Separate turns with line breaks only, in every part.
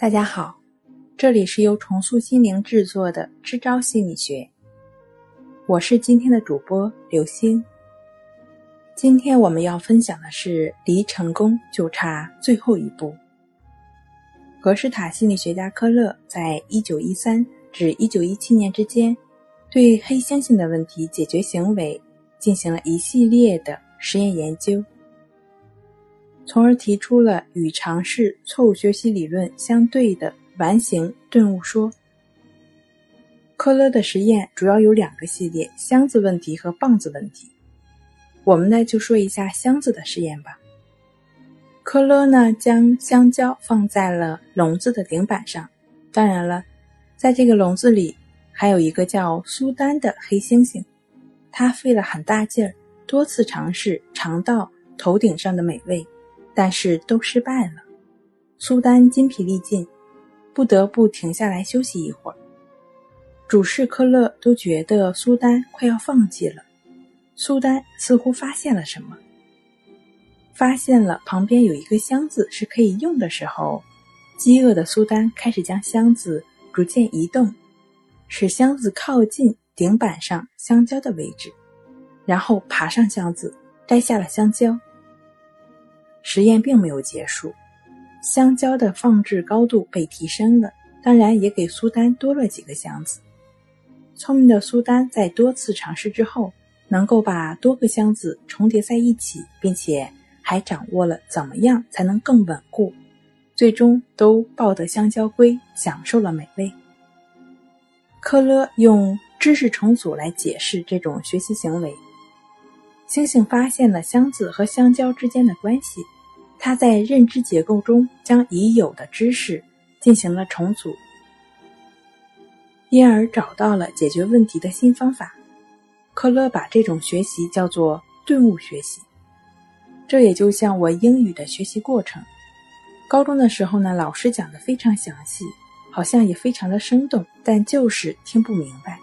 大家好，这里是由重塑心灵制作的支招心理学，我是今天的主播刘星。今天我们要分享的是离成功就差最后一步。格式塔心理学家科勒在一九一三至一九一七年之间，对黑猩猩的问题解决行为进行了一系列的实验研究。从而提出了与尝试错误学习理论相对的完形顿悟说。科勒的实验主要有两个系列：箱子问题和棒子问题。我们呢就说一下箱子的实验吧。科勒呢将香蕉放在了笼子的顶板上，当然了，在这个笼子里还有一个叫苏丹的黑猩猩，他费了很大劲儿，多次尝试尝到头顶上的美味。但是都失败了，苏丹筋疲力尽，不得不停下来休息一会儿。主事科勒都觉得苏丹快要放弃了，苏丹似乎发现了什么，发现了旁边有一个箱子是可以用的时候，饥饿的苏丹开始将箱子逐渐移动，使箱子靠近顶板上香蕉的位置，然后爬上箱子，摘下了香蕉。实验并没有结束，香蕉的放置高度被提升了，当然也给苏丹多了几个箱子。聪明的苏丹在多次尝试之后，能够把多个箱子重叠在一起，并且还掌握了怎么样才能更稳固，最终都抱得香蕉归，享受了美味。科勒用知识重组来解释这种学习行为。猩猩发现了箱子和香蕉之间的关系。他在认知结构中将已有的知识进行了重组，因而找到了解决问题的新方法。科勒把这种学习叫做顿悟学习。这也就像我英语的学习过程。高中的时候呢，老师讲的非常详细，好像也非常的生动，但就是听不明白。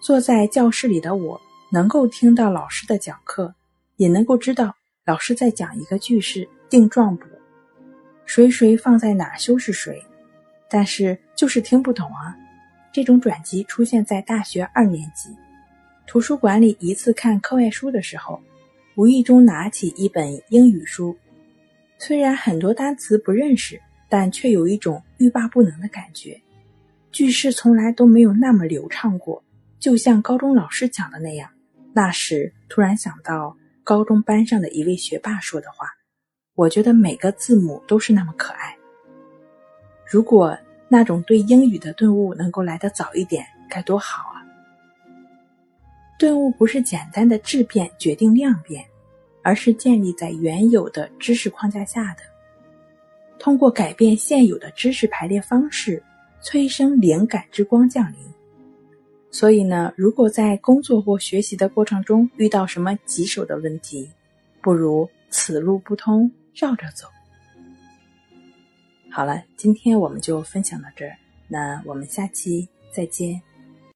坐在教室里的我，能够听到老师的讲课，也能够知道。老师在讲一个句式定状补，谁谁放在哪修饰谁，但是就是听不懂啊。这种转机出现在大学二年级，图书馆里一次看课外书的时候，无意中拿起一本英语书，虽然很多单词不认识，但却有一种欲罢不能的感觉。句式从来都没有那么流畅过，就像高中老师讲的那样。那时突然想到。高中班上的一位学霸说的话，我觉得每个字母都是那么可爱。如果那种对英语的顿悟能够来得早一点，该多好啊！顿悟不是简单的质变决定量变，而是建立在原有的知识框架下的，通过改变现有的知识排列方式，催生灵感之光降临。所以呢，如果在工作或学习的过程中遇到什么棘手的问题，不如此路不通，绕着走。好了，今天我们就分享到这儿，那我们下期再见。